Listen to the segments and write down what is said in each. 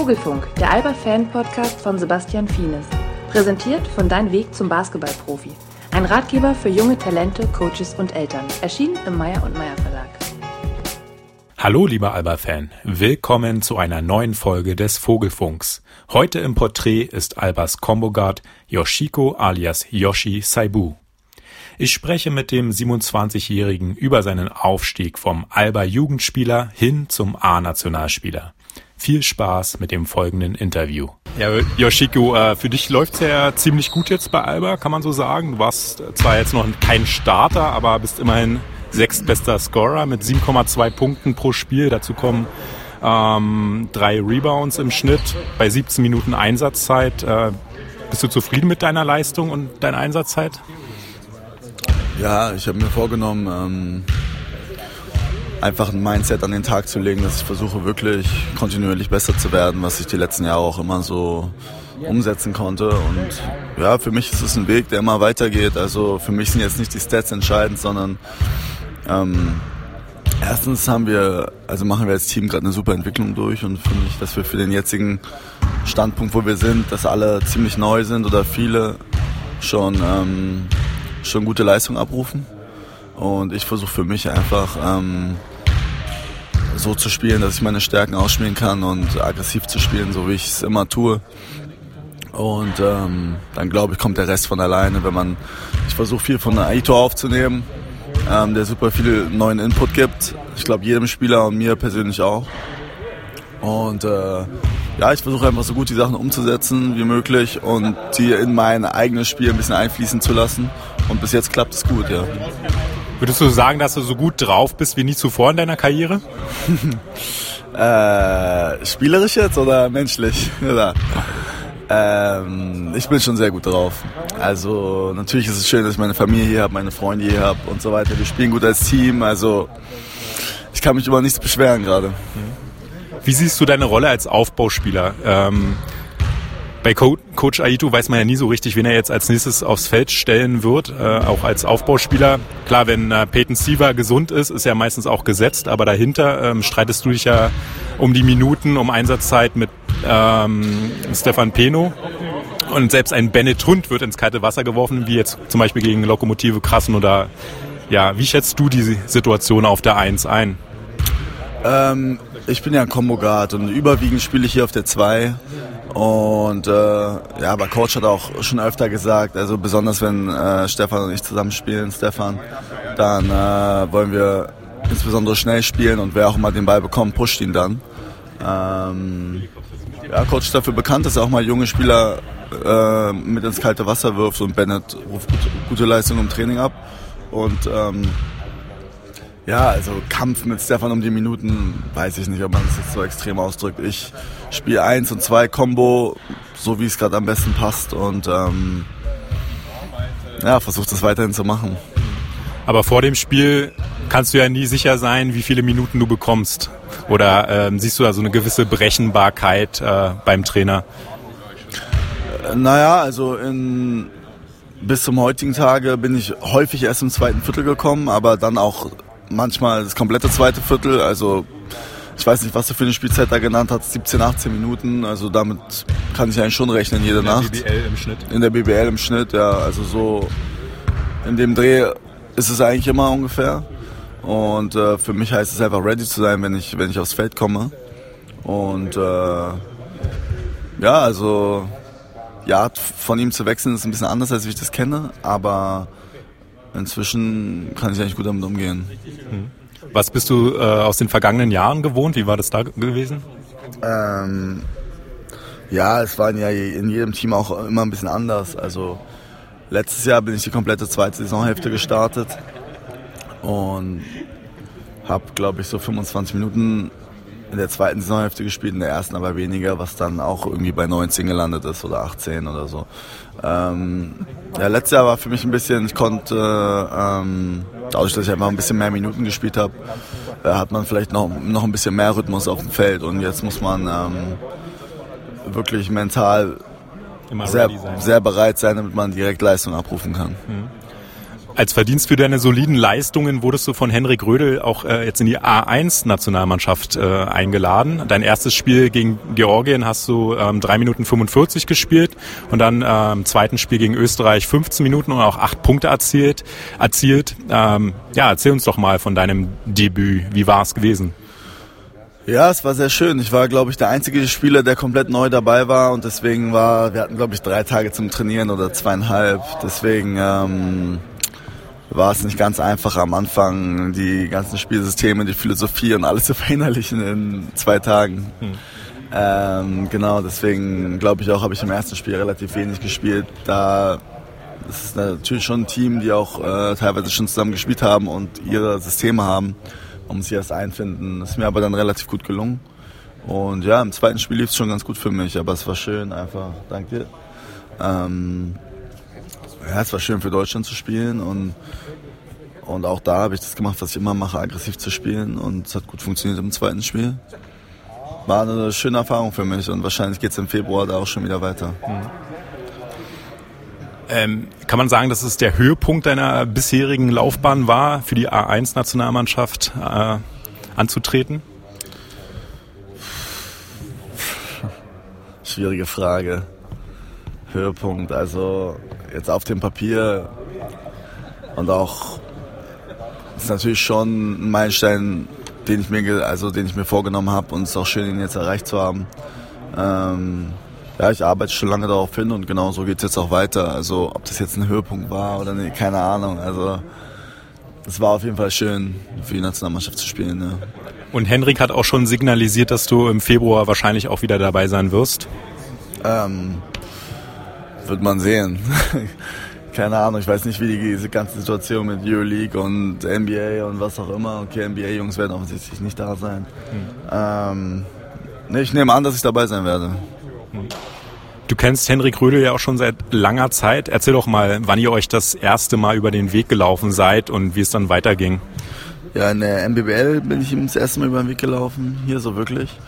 Vogelfunk, der Alba-Fan-Podcast von Sebastian Fienes. Präsentiert von Dein Weg zum Basketballprofi. Ein Ratgeber für junge Talente, Coaches und Eltern. Erschienen im Meyer und Meyer Verlag. Hallo, lieber Alba-Fan. Willkommen zu einer neuen Folge des Vogelfunks. Heute im Porträt ist Albas Combo-Guard Yoshiko alias Yoshi Saibu. Ich spreche mit dem 27-Jährigen über seinen Aufstieg vom Alba-Jugendspieler hin zum A-Nationalspieler. Viel Spaß mit dem folgenden Interview. Ja, Yoshiko, äh, für dich läuft's ja ziemlich gut jetzt bei Alba, kann man so sagen. Du warst zwar jetzt noch kein Starter, aber bist immerhin sechstbester Scorer mit 7,2 Punkten pro Spiel. Dazu kommen ähm, drei Rebounds im Schnitt bei 17 Minuten Einsatzzeit. Äh, bist du zufrieden mit deiner Leistung und deiner Einsatzzeit? Ja, ich habe mir vorgenommen, ähm, einfach ein Mindset an den Tag zu legen, dass ich versuche wirklich kontinuierlich besser zu werden, was ich die letzten Jahre auch immer so umsetzen konnte. Und ja, für mich ist es ein Weg, der immer weitergeht. Also für mich sind jetzt nicht die Stats entscheidend, sondern ähm, erstens haben wir, also machen wir als Team gerade eine super Entwicklung durch und finde ich, dass wir für den jetzigen Standpunkt, wo wir sind, dass alle ziemlich neu sind oder viele schon ähm, schon gute Leistung abrufen. Und ich versuche für mich einfach ähm, so zu spielen, dass ich meine Stärken ausspielen kann und aggressiv zu spielen, so wie ich es immer tue. Und ähm, dann glaube ich, kommt der Rest von alleine, wenn man. Ich versuche viel von Aito aufzunehmen, ähm, der super viel neuen Input gibt. Ich glaube jedem Spieler und mir persönlich auch. Und äh, ja, ich versuche einfach so gut die Sachen umzusetzen wie möglich und die in mein eigenes Spiel ein bisschen einfließen zu lassen. Und bis jetzt klappt es gut, ja. Würdest du sagen, dass du so gut drauf bist wie nie zuvor in deiner Karriere? äh, spielerisch jetzt oder menschlich? Oder? Ähm, ich bin schon sehr gut drauf. Also natürlich ist es schön, dass ich meine Familie hier habe, meine Freunde hier habe und so weiter. Wir spielen gut als Team. Also ich kann mich über nichts beschweren gerade. Wie siehst du deine Rolle als Aufbauspieler? Ähm, bei Co Coach Aito weiß man ja nie so richtig, wen er jetzt als nächstes aufs Feld stellen wird, äh, auch als Aufbauspieler. Klar, wenn äh, Peyton Siever gesund ist, ist er meistens auch gesetzt, aber dahinter ähm, streitest du dich ja um die Minuten, um Einsatzzeit mit ähm, Stefan Peno. Und selbst ein Bennett Hund wird ins kalte Wasser geworfen, wie jetzt zum Beispiel gegen Lokomotive Krassen oder ja, wie schätzt du die Situation auf der 1 ein? Ähm, ich bin ja ein Combo-Guard und überwiegend spiele ich hier auf der 2. Und äh, ja, aber Coach hat auch schon öfter gesagt, also besonders wenn äh, Stefan und ich zusammen spielen, Stefan, dann äh, wollen wir insbesondere schnell spielen und wer auch immer den Ball bekommt, pusht ihn dann. Ähm, ja, Coach ist dafür bekannt, dass er auch mal junge Spieler äh, mit ins kalte Wasser wirft und Bennett ruft gute, gute Leistung im Training ab. Und ähm, ja, also Kampf mit Stefan um die Minuten, weiß ich nicht, ob man das jetzt so extrem ausdrückt. Ich spiele 1 und 2 Combo, so wie es gerade am besten passt und ähm, ja, versuche das weiterhin zu machen. Aber vor dem Spiel kannst du ja nie sicher sein, wie viele Minuten du bekommst. Oder ähm, siehst du da so eine gewisse Brechenbarkeit äh, beim Trainer? Naja, also in, bis zum heutigen Tage bin ich häufig erst im zweiten Viertel gekommen, aber dann auch manchmal das komplette zweite Viertel. Also ich weiß nicht, was du für eine Spielzeit da genannt hast, 17, 18 Minuten. Also damit kann ich eigentlich schon rechnen jede in Nacht. In der BBL im Schnitt. In der BBL im Schnitt, ja. Also so in dem Dreh ist es eigentlich immer ungefähr. Und äh, für mich heißt es einfach ready zu sein, wenn ich, wenn ich aufs Feld komme. Und äh, ja, also ja, von ihm zu wechseln ist ein bisschen anders, als ich das kenne, aber inzwischen kann ich eigentlich gut damit umgehen. Mhm. Was bist du äh, aus den vergangenen Jahren gewohnt? Wie war das da gewesen? Ähm, ja, es war ja in jedem Team auch immer ein bisschen anders. Also letztes Jahr bin ich die komplette zweite Saisonhälfte gestartet und habe, glaube ich, so 25 Minuten in der zweiten Saisonhälfte gespielt, in der ersten aber weniger, was dann auch irgendwie bei 19 gelandet ist oder 18 oder so. Ähm, ja, letztes Jahr war für mich ein bisschen, ich konnte, ähm, dadurch, dass ich einfach ein bisschen mehr Minuten gespielt habe, äh, hat man vielleicht noch, noch ein bisschen mehr Rhythmus auf dem Feld und jetzt muss man ähm, wirklich mental sehr, sehr bereit sein, damit man direkt Leistung abrufen kann. Mhm. Als Verdienst für deine soliden Leistungen wurdest du von Henrik Rödel auch äh, jetzt in die A1-Nationalmannschaft äh, eingeladen. Dein erstes Spiel gegen Georgien hast du ähm, 3 Minuten 45 gespielt und dann äh, im zweiten Spiel gegen Österreich 15 Minuten und auch 8 Punkte erzielt. erzielt. Ähm, ja, erzähl uns doch mal von deinem Debüt. Wie war es gewesen? Ja, es war sehr schön. Ich war, glaube ich, der einzige Spieler, der komplett neu dabei war und deswegen war, wir hatten, glaube ich, drei Tage zum Trainieren oder zweieinhalb. Deswegen ähm, war es nicht ganz einfach am Anfang, die ganzen Spielsysteme, die Philosophie und alles zu verinnerlichen in zwei Tagen. Hm. Ähm, genau, deswegen glaube ich auch, habe ich im ersten Spiel relativ wenig gespielt. Da ist es natürlich schon ein Team, die auch äh, teilweise schon zusammen gespielt haben und ihre Systeme haben. Man muss sich erst einfinden. Das ist mir aber dann relativ gut gelungen. Und ja, im zweiten Spiel lief es schon ganz gut für mich, aber es war schön einfach. Danke dir. Ähm, ja, es war schön für Deutschland zu spielen und, und auch da habe ich das gemacht, was ich immer mache, aggressiv zu spielen und es hat gut funktioniert im zweiten Spiel. War eine schöne Erfahrung für mich und wahrscheinlich geht es im Februar da auch schon wieder weiter. Mhm. Ähm, kann man sagen, dass es der Höhepunkt deiner bisherigen Laufbahn war, für die A1-Nationalmannschaft äh, anzutreten? Schwierige Frage. Höhepunkt, also jetzt auf dem Papier und auch ist natürlich schon ein Meilenstein, den ich mir also den ich mir vorgenommen habe und es ist auch schön, ihn jetzt erreicht zu haben. Ähm, ja, ich arbeite schon lange darauf hin und genau so geht es jetzt auch weiter. Also ob das jetzt ein Höhepunkt war oder nicht, keine Ahnung. Also es war auf jeden Fall schön, für die Nationalmannschaft zu spielen. Ja. Und Henrik hat auch schon signalisiert, dass du im Februar wahrscheinlich auch wieder dabei sein wirst. Ähm, wird man sehen. Keine Ahnung, ich weiß nicht, wie die, diese ganze Situation mit Euroleague und NBA und was auch immer. Okay, NBA-Jungs werden offensichtlich nicht da sein. Mhm. Ähm, nee, ich nehme an, dass ich dabei sein werde. Du kennst Henrik Rödel ja auch schon seit langer Zeit. Erzähl doch mal, wann ihr euch das erste Mal über den Weg gelaufen seid und wie es dann weiterging. Ja, in der MBBL bin ich ihm das erste Mal über den Weg gelaufen, hier so wirklich.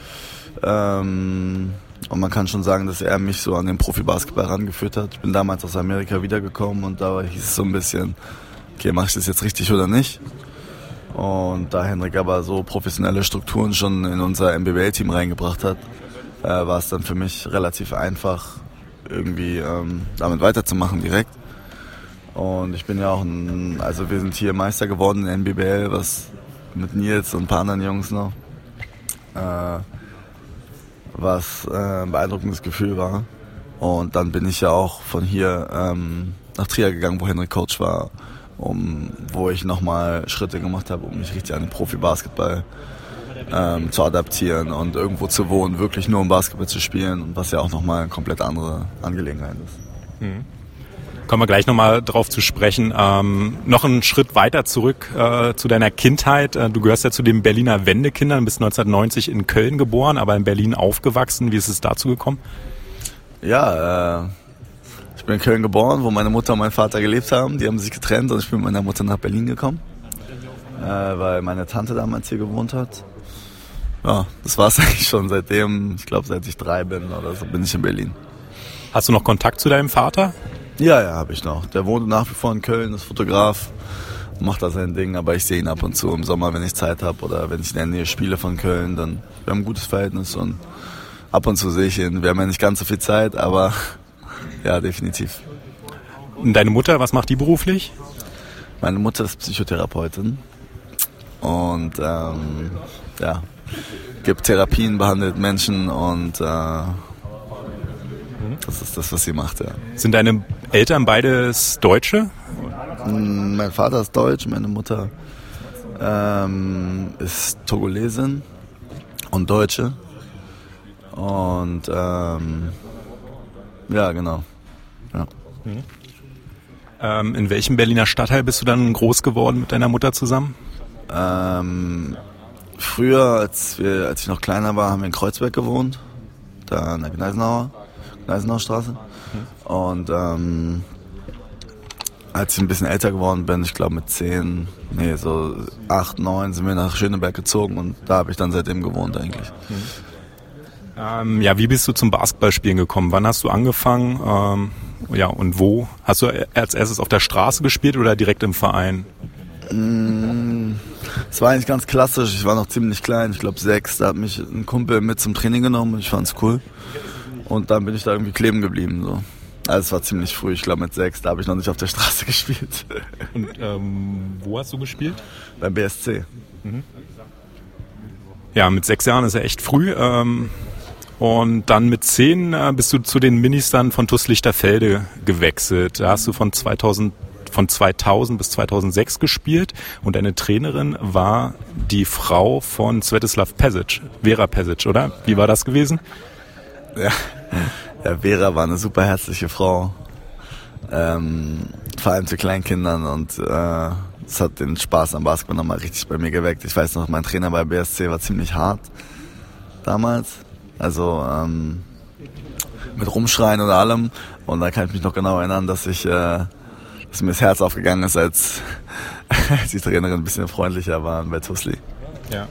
Ähm, und man kann schon sagen, dass er mich so an den Profibasketball rangeführt hat. Ich bin damals aus Amerika wiedergekommen und da hieß es so ein bisschen, okay, mache ich das jetzt richtig oder nicht? Und da Henrik aber so professionelle Strukturen schon in unser MBBL-Team reingebracht hat, äh, war es dann für mich relativ einfach, irgendwie ähm, damit weiterzumachen direkt. Und ich bin ja auch ein, also wir sind hier Meister geworden in NBBL, was mit Nils und ein paar anderen Jungs noch, äh, was äh, ein beeindruckendes Gefühl war. Und dann bin ich ja auch von hier ähm, nach Trier gegangen, wo Henrik Coach war, um, wo ich nochmal Schritte gemacht habe, um mich richtig an den Profi-Basketball ähm, zu adaptieren und irgendwo zu wohnen, wirklich nur um Basketball zu spielen, was ja auch nochmal eine komplett andere Angelegenheit ist. Mhm. Kommen wir gleich nochmal drauf zu sprechen. Ähm, noch einen Schritt weiter zurück äh, zu deiner Kindheit. Äh, du gehörst ja zu den Berliner Wendekindern, bist 1990 in Köln geboren, aber in Berlin aufgewachsen. Wie ist es dazu gekommen? Ja, äh, ich bin in Köln geboren, wo meine Mutter und mein Vater gelebt haben. Die haben sich getrennt und ich bin mit meiner Mutter nach Berlin gekommen, äh, weil meine Tante damals hier gewohnt hat ja, das war es eigentlich schon seitdem, ich glaube seit ich drei bin oder so, bin ich in Berlin. Hast du noch Kontakt zu deinem Vater? Ja, ja, habe ich noch. Der wohnt nach wie vor in Köln, ist Fotograf, macht da sein Ding, aber ich sehe ihn ab und zu im Sommer, wenn ich Zeit habe oder wenn ich in der Nähe spiele von Köln, dann wir haben ein gutes Verhältnis und ab und zu sehe ich ihn. Wir haben ja nicht ganz so viel Zeit, aber ja, definitiv. Und deine Mutter, was macht die beruflich? Meine Mutter ist Psychotherapeutin und ähm, ja, gibt Therapien, behandelt Menschen und äh, das ist das, was sie macht. Ja. Sind deine Eltern beides Deutsche? Mm, mein Vater ist Deutsch, meine Mutter ähm, ist Togolesin und Deutsche. Und ähm, ja, genau. Ja. Mhm. Ähm, in welchem Berliner Stadtteil bist du dann groß geworden mit deiner Mutter zusammen? Ähm, Früher, als, wir, als ich noch kleiner war, haben wir in Kreuzberg gewohnt, da in der Gneisenauer, Gneisenauer Straße. Mhm. Und ähm, als ich ein bisschen älter geworden bin, ich glaube mit zehn, nee, so acht, neun, sind wir nach Schöneberg gezogen und da habe ich dann seitdem gewohnt eigentlich. Mhm. Ähm, ja, wie bist du zum Basketballspielen gekommen? Wann hast du angefangen? Ähm, ja, und wo? Hast du als erstes auf der Straße gespielt oder direkt im Verein? Mm, es war eigentlich ganz klassisch. Ich war noch ziemlich klein, ich glaube sechs. Da hat mich ein Kumpel mit zum Training genommen und ich fand's cool. Und dann bin ich da irgendwie kleben geblieben. So. Also es war ziemlich früh, ich glaube mit sechs, da habe ich noch nicht auf der Straße gespielt. Und ähm, wo hast du gespielt? Beim BSC. Mhm. Ja, mit sechs Jahren ist er echt früh. Ähm, und dann mit zehn äh, bist du zu den Ministern von TuS Lichterfelde gewechselt. Da hast du von 2000 von 2000 bis 2006 gespielt und deine Trainerin war die Frau von Svetislav Pesic, Vera Pesic, oder? Wie war das gewesen? Ja, ja Vera war eine super herzliche Frau, ähm, vor allem zu Kleinkindern und äh, es hat den Spaß am Basketball nochmal richtig bei mir geweckt. Ich weiß noch, mein Trainer bei BSC war ziemlich hart damals, also ähm, mit Rumschreien und allem und da kann ich mich noch genau erinnern, dass ich äh, dass mir das Herz aufgegangen ist, als, als die Trainerin ein bisschen freundlicher war bei Tusli. Ja.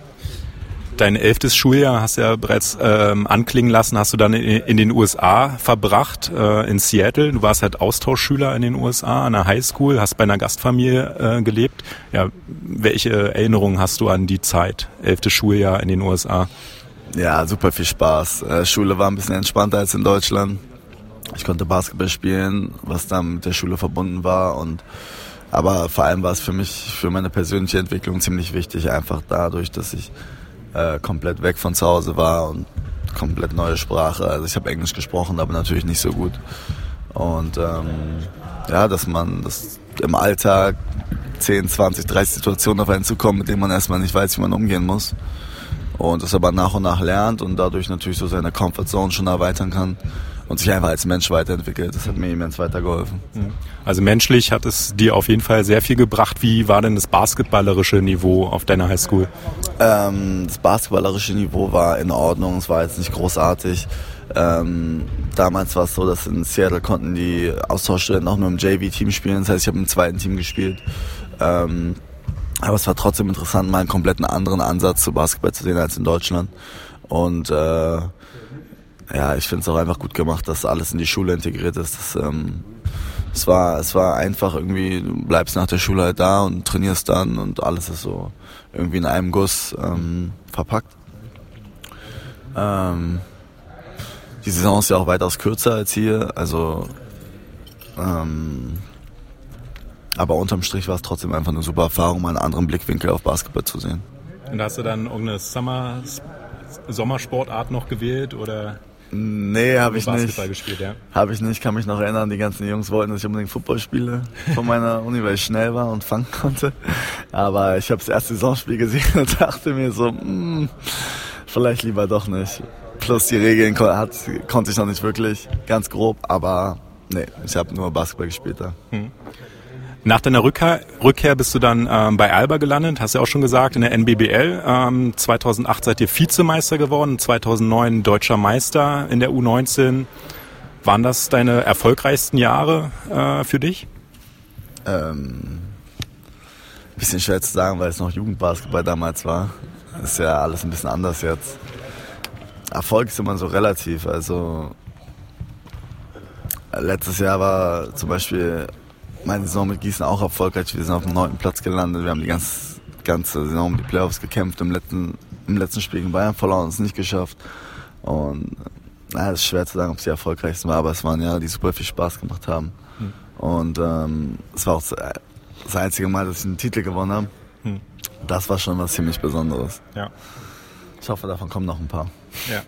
Dein elftes Schuljahr hast du ja bereits ähm, anklingen lassen, hast du dann in, in den USA verbracht, äh, in Seattle. Du warst halt Austauschschüler in den USA an der Highschool, hast bei einer Gastfamilie äh, gelebt. Ja, welche Erinnerungen hast du an die Zeit, elftes Schuljahr in den USA? Ja, super viel Spaß. Äh, Schule war ein bisschen entspannter als in Deutschland. Ich konnte Basketball spielen, was dann mit der Schule verbunden war und aber vor allem war es für mich, für meine persönliche Entwicklung ziemlich wichtig, einfach dadurch, dass ich äh, komplett weg von zu Hause war und komplett neue Sprache. Also ich habe Englisch gesprochen, aber natürlich nicht so gut. Und ähm, ja, dass man das im Alltag 10, 20, 30 Situationen auf einen zukommen, mit denen man erstmal nicht weiß, wie man umgehen muss. Und das aber nach und nach lernt und dadurch natürlich so seine Comfortzone schon erweitern kann und sich einfach als Mensch weiterentwickelt. Das hat mir immens weitergeholfen. Also menschlich hat es dir auf jeden Fall sehr viel gebracht. Wie war denn das basketballerische Niveau auf deiner Highschool? Ähm, das basketballerische Niveau war in Ordnung. Es war jetzt nicht großartig. Ähm, damals war es so, dass in Seattle konnten die Austauschstudenten auch nur im JV-Team spielen. Das heißt, ich habe im zweiten Team gespielt. Ähm, aber es war trotzdem interessant, mal einen kompletten anderen Ansatz zu Basketball zu sehen als in Deutschland. Und äh, ja, ich finde es auch einfach gut gemacht, dass alles in die Schule integriert ist. Das, ähm, es, war, es war einfach irgendwie, du bleibst nach der Schule halt da und trainierst dann und alles ist so irgendwie in einem Guss ähm, verpackt. Ähm, die Saison ist ja auch weitaus kürzer als hier, also ähm, aber unterm Strich war es trotzdem einfach eine super Erfahrung, mal einen anderen Blickwinkel auf Basketball zu sehen. Und hast du dann irgendeine Summer Sommersportart noch gewählt oder? Nee, habe ich Basketball nicht. Basketball gespielt, ja. Habe ich nicht, kann mich noch erinnern, die ganzen Jungs wollten, dass ich unbedingt Football spiele von meiner Uni, weil ich schnell war und fangen konnte. Aber ich habe das erste Saisonspiel gesehen und dachte mir so, mh, vielleicht lieber doch nicht. Plus die Regeln hat, konnte ich noch nicht wirklich, ganz grob, aber nee, ich habe nur Basketball gespielt da. Hm. Nach deiner Rückkehr, Rückkehr bist du dann ähm, bei Alba gelandet, hast ja auch schon gesagt, in der NBBL. Ähm, 2008 seid ihr Vizemeister geworden, 2009 deutscher Meister in der U19. Waren das deine erfolgreichsten Jahre äh, für dich? Ähm, bisschen schwer zu sagen, weil es noch Jugendbasketball damals war. ist ja alles ein bisschen anders jetzt. Erfolg ist immer so relativ. Also letztes Jahr war zum Beispiel meine Saison mit Gießen auch erfolgreich. Wir sind auf dem neunten Platz gelandet. Wir haben die ganze, ganze Saison um die Playoffs gekämpft. Im letzten, im letzten Spiel gegen Bayern verloren und es nicht geschafft. Und es ist schwer zu sagen, ob es die erfolgreichsten war, aber es waren ja, die super viel Spaß gemacht haben. Hm. Und ähm, es war auch das einzige Mal, dass ich einen Titel gewonnen habe. Hm. Das war schon was ziemlich Besonderes. Ja. Ich hoffe, davon kommen noch ein paar. Ja.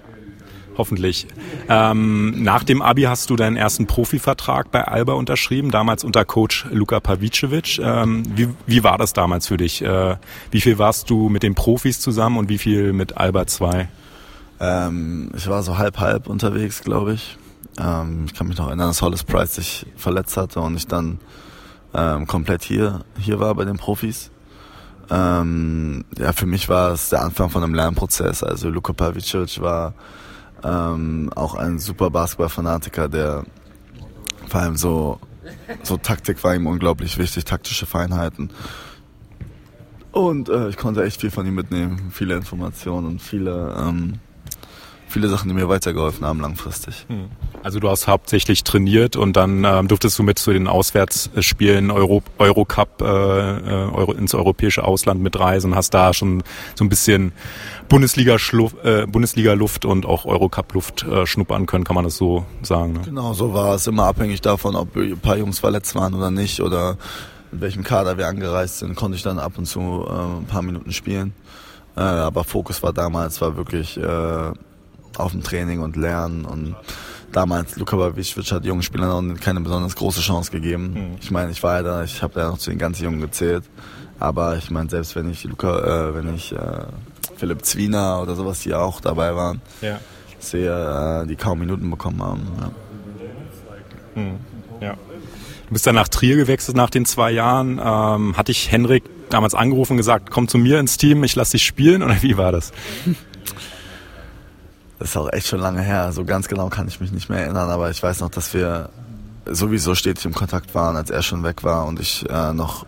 Hoffentlich. Ähm, nach dem Abi hast du deinen ersten Profivertrag bei Alba unterschrieben, damals unter Coach Luka Pavicevic. Ähm, wie, wie war das damals für dich? Äh, wie viel warst du mit den Profis zusammen und wie viel mit Alba 2? Ähm, ich war so halb-halb unterwegs, glaube ich. Ähm, ich kann mich noch erinnern, dass Hollis Price sich verletzt hatte und ich dann ähm, komplett hier, hier war bei den Profis. Ähm, ja, für mich war es der Anfang von einem Lernprozess. Also Luka Pavicevic war ähm, auch ein super Basketball-Fanatiker, der vor allem so, so Taktik war ihm unglaublich wichtig, taktische Feinheiten. Und äh, ich konnte echt viel von ihm mitnehmen, viele Informationen und viele, ähm, viele Sachen, die mir weitergeholfen haben langfristig. Hm. Also du hast hauptsächlich trainiert und dann ähm, durftest du mit zu den Auswärtsspielen Euro, Eurocup äh, äh, Euro, ins europäische Ausland mitreisen hast da schon so ein bisschen Bundesliga äh, Bundesliga Luft und auch Eurocup Luft äh, schnuppern können, kann man das so sagen. Ne? Genau, so war es immer abhängig davon, ob ein paar Jungs verletzt waren oder nicht oder in welchem Kader wir angereist sind, konnte ich dann ab und zu äh, ein paar Minuten spielen. Äh, aber Fokus war damals war wirklich äh, auf dem Training und Lernen und damals Luka Babic hat jungen Spielern noch keine besonders große Chance gegeben. Mhm. Ich meine, ich war ja da, ich habe ja noch zu den ganz Jungen gezählt. Aber ich meine, selbst wenn ich Luca, äh, wenn ich äh, Philipp Zwiener oder sowas, die auch dabei waren, ja. sehe, äh, die kaum Minuten bekommen haben. Ja. Mhm. ja. Du bist dann nach Trier gewechselt nach den zwei Jahren. Ähm, hat dich Henrik damals angerufen und gesagt, komm zu mir ins Team, ich lass dich spielen oder wie war das? Das ist auch echt schon lange her. So ganz genau kann ich mich nicht mehr erinnern, aber ich weiß noch, dass wir sowieso stetig im Kontakt waren, als er schon weg war und ich äh, noch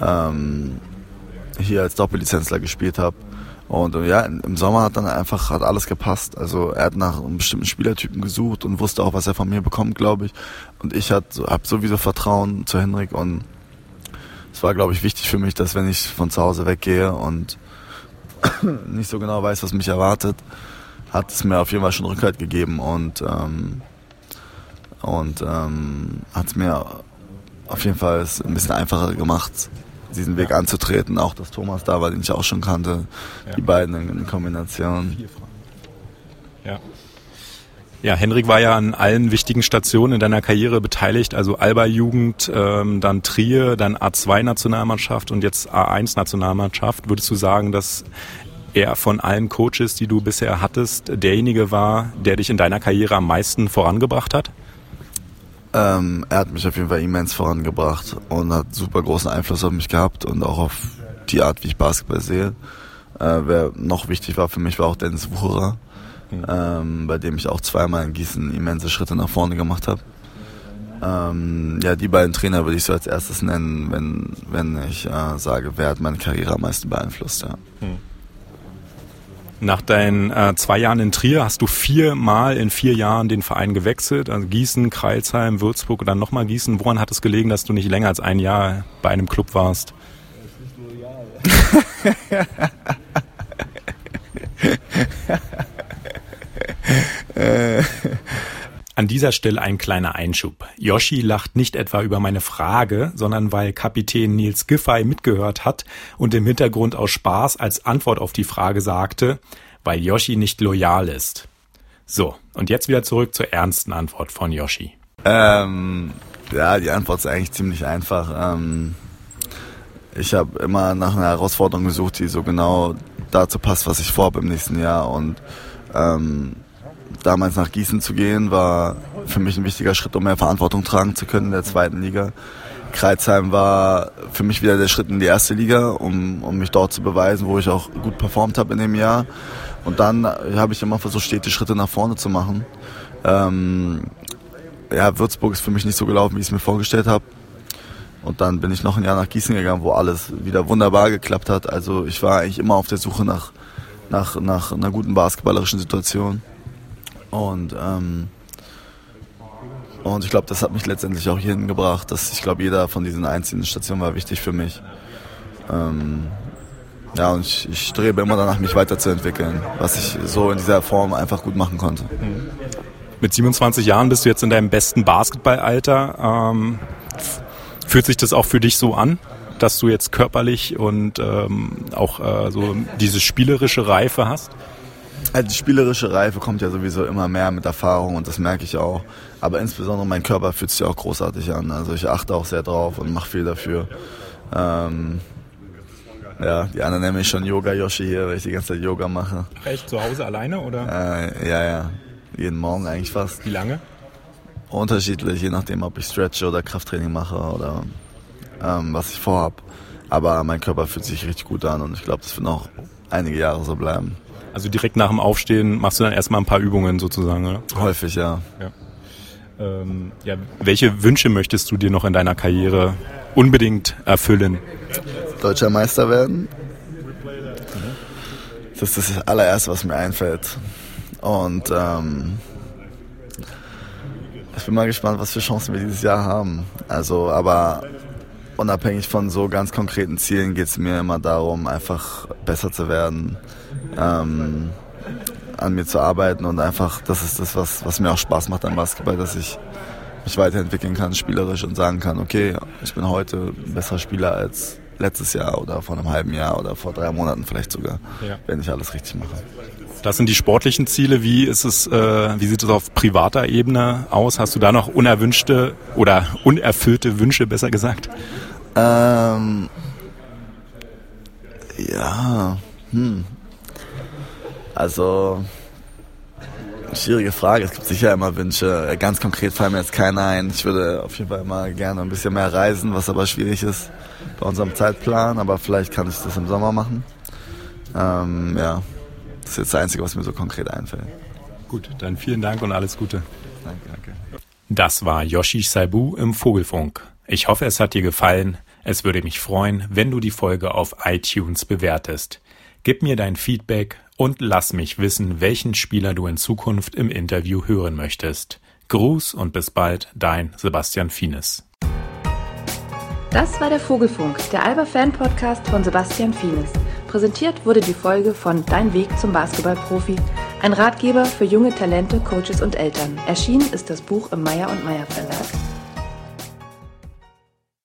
ähm, hier als Doppellizenzler gespielt habe. Und äh, ja, im Sommer hat dann einfach hat alles gepasst. Also er hat nach einem bestimmten Spielertypen gesucht und wusste auch, was er von mir bekommt, glaube ich. Und ich habe sowieso Vertrauen zu Henrik und es war, glaube ich, wichtig für mich, dass wenn ich von zu Hause weggehe und nicht so genau weiß, was mich erwartet, hat es mir auf jeden Fall schon Rückhalt gegeben und, ähm, und ähm, hat es mir auf jeden Fall ein bisschen einfacher gemacht, diesen Weg ja. anzutreten. Auch dass Thomas da war, den ich auch schon kannte. Ja. Die beiden in Kombination. Ja. Ja, Henrik war ja an allen wichtigen Stationen in deiner Karriere beteiligt, also Alba-Jugend, ähm, dann Trier, dann A2-Nationalmannschaft und jetzt A1-Nationalmannschaft. Würdest du sagen, dass er von allen Coaches, die du bisher hattest, derjenige war, der dich in deiner Karriere am meisten vorangebracht hat? Ähm, er hat mich auf jeden Fall immens vorangebracht und hat super großen Einfluss auf mich gehabt und auch auf die Art, wie ich Basketball sehe. Äh, wer noch wichtig war für mich, war auch Dennis Wucherer, mhm. ähm, bei dem ich auch zweimal in Gießen immense Schritte nach vorne gemacht habe. Ähm, ja, die beiden Trainer würde ich so als erstes nennen, wenn, wenn ich äh, sage, wer hat meine Karriere am meisten beeinflusst. Ja. Mhm. Nach deinen äh, zwei Jahren in Trier hast du viermal in vier Jahren den Verein gewechselt. Also Gießen, Kreilsheim, Würzburg und dann nochmal Gießen. Woran hat es gelegen, dass du nicht länger als ein Jahr bei einem Club warst? An dieser Stelle ein kleiner Einschub. Yoshi lacht nicht etwa über meine Frage, sondern weil Kapitän Nils Giffey mitgehört hat und im Hintergrund aus Spaß als Antwort auf die Frage sagte, weil Yoshi nicht loyal ist. So, und jetzt wieder zurück zur ernsten Antwort von Yoshi. Ähm, ja, die Antwort ist eigentlich ziemlich einfach. Ähm, ich habe immer nach einer Herausforderung gesucht, die so genau dazu passt, was ich vorhabe im nächsten Jahr und ähm, damals nach Gießen zu gehen, war für mich ein wichtiger Schritt, um mehr Verantwortung tragen zu können in der zweiten Liga. Kreuzheim war für mich wieder der Schritt in die erste Liga, um, um mich dort zu beweisen, wo ich auch gut performt habe in dem Jahr. Und dann habe ich immer versucht, stete Schritte nach vorne zu machen. Ähm, ja, Würzburg ist für mich nicht so gelaufen, wie ich es mir vorgestellt habe. Und dann bin ich noch ein Jahr nach Gießen gegangen, wo alles wieder wunderbar geklappt hat. Also ich war eigentlich immer auf der Suche nach, nach, nach einer guten basketballerischen Situation. Und, ähm, und ich glaube, das hat mich letztendlich auch hierhin gebracht. Dass ich glaube, jeder von diesen einzelnen Stationen war wichtig für mich. Ähm, ja, und ich, ich strebe immer danach, mich weiterzuentwickeln, was ich so in dieser Form einfach gut machen konnte. Mit 27 Jahren bist du jetzt in deinem besten Basketballalter. Ähm, fühlt sich das auch für dich so an, dass du jetzt körperlich und ähm, auch äh, so diese spielerische Reife hast? Also die spielerische Reife kommt ja sowieso immer mehr mit Erfahrung und das merke ich auch. Aber insbesondere mein Körper fühlt sich auch großartig an. Also ich achte auch sehr drauf und mache viel dafür. Ähm, ja, die anderen nennen mich schon Yoga Yoshi hier, weil ich die ganze Zeit Yoga mache. Echt zu Hause alleine oder? Äh, ja, ja. Jeden Morgen eigentlich fast. Wie lange? Unterschiedlich, je nachdem, ob ich Stretch oder Krafttraining mache oder ähm, was ich vorhab. Aber mein Körper fühlt sich richtig gut an und ich glaube, das wird noch einige Jahre so bleiben. Also direkt nach dem Aufstehen machst du dann erstmal ein paar Übungen sozusagen, oder? Häufig, ja. ja. Ähm, ja. Welche Wünsche möchtest du dir noch in deiner Karriere unbedingt erfüllen? Deutscher Meister werden. Das ist das allererste, was mir einfällt. Und ähm, Ich bin mal gespannt, was für Chancen wir dieses Jahr haben. Also, aber unabhängig von so ganz konkreten Zielen geht es mir immer darum, einfach besser zu werden, ähm, an mir zu arbeiten und einfach, das ist das, was, was mir auch Spaß macht am Basketball, dass ich mich weiterentwickeln kann, spielerisch und sagen kann, okay, ich bin heute ein besserer Spieler als letztes Jahr oder vor einem halben Jahr oder vor drei Monaten vielleicht sogar, ja. wenn ich alles richtig mache. Das sind die sportlichen Ziele. Wie ist es, äh, wie sieht es auf privater Ebene aus? Hast du da noch unerwünschte oder unerfüllte Wünsche, besser gesagt? Ähm, ja, hm. Also, schwierige Frage. Es gibt sicher immer Wünsche. Ganz konkret fallen mir jetzt keiner ein. Ich würde auf jeden Fall immer gerne ein bisschen mehr reisen, was aber schwierig ist bei unserem Zeitplan. Aber vielleicht kann ich das im Sommer machen. Ähm, ja, das ist jetzt das Einzige, was mir so konkret einfällt. Gut, dann vielen Dank und alles Gute. Danke, danke. Das war Yoshi Saibu im Vogelfunk. Ich hoffe, es hat dir gefallen. Es würde mich freuen, wenn du die Folge auf iTunes bewertest. Gib mir dein Feedback und lass mich wissen, welchen Spieler du in Zukunft im Interview hören möchtest. Gruß und bis bald, dein Sebastian Fienes. Das war der Vogelfunk, der Alba Fan Podcast von Sebastian Fienes. Präsentiert wurde die Folge von Dein Weg zum Basketballprofi, ein Ratgeber für junge Talente, Coaches und Eltern. Erschienen ist das Buch im Meier und Meier Verlag.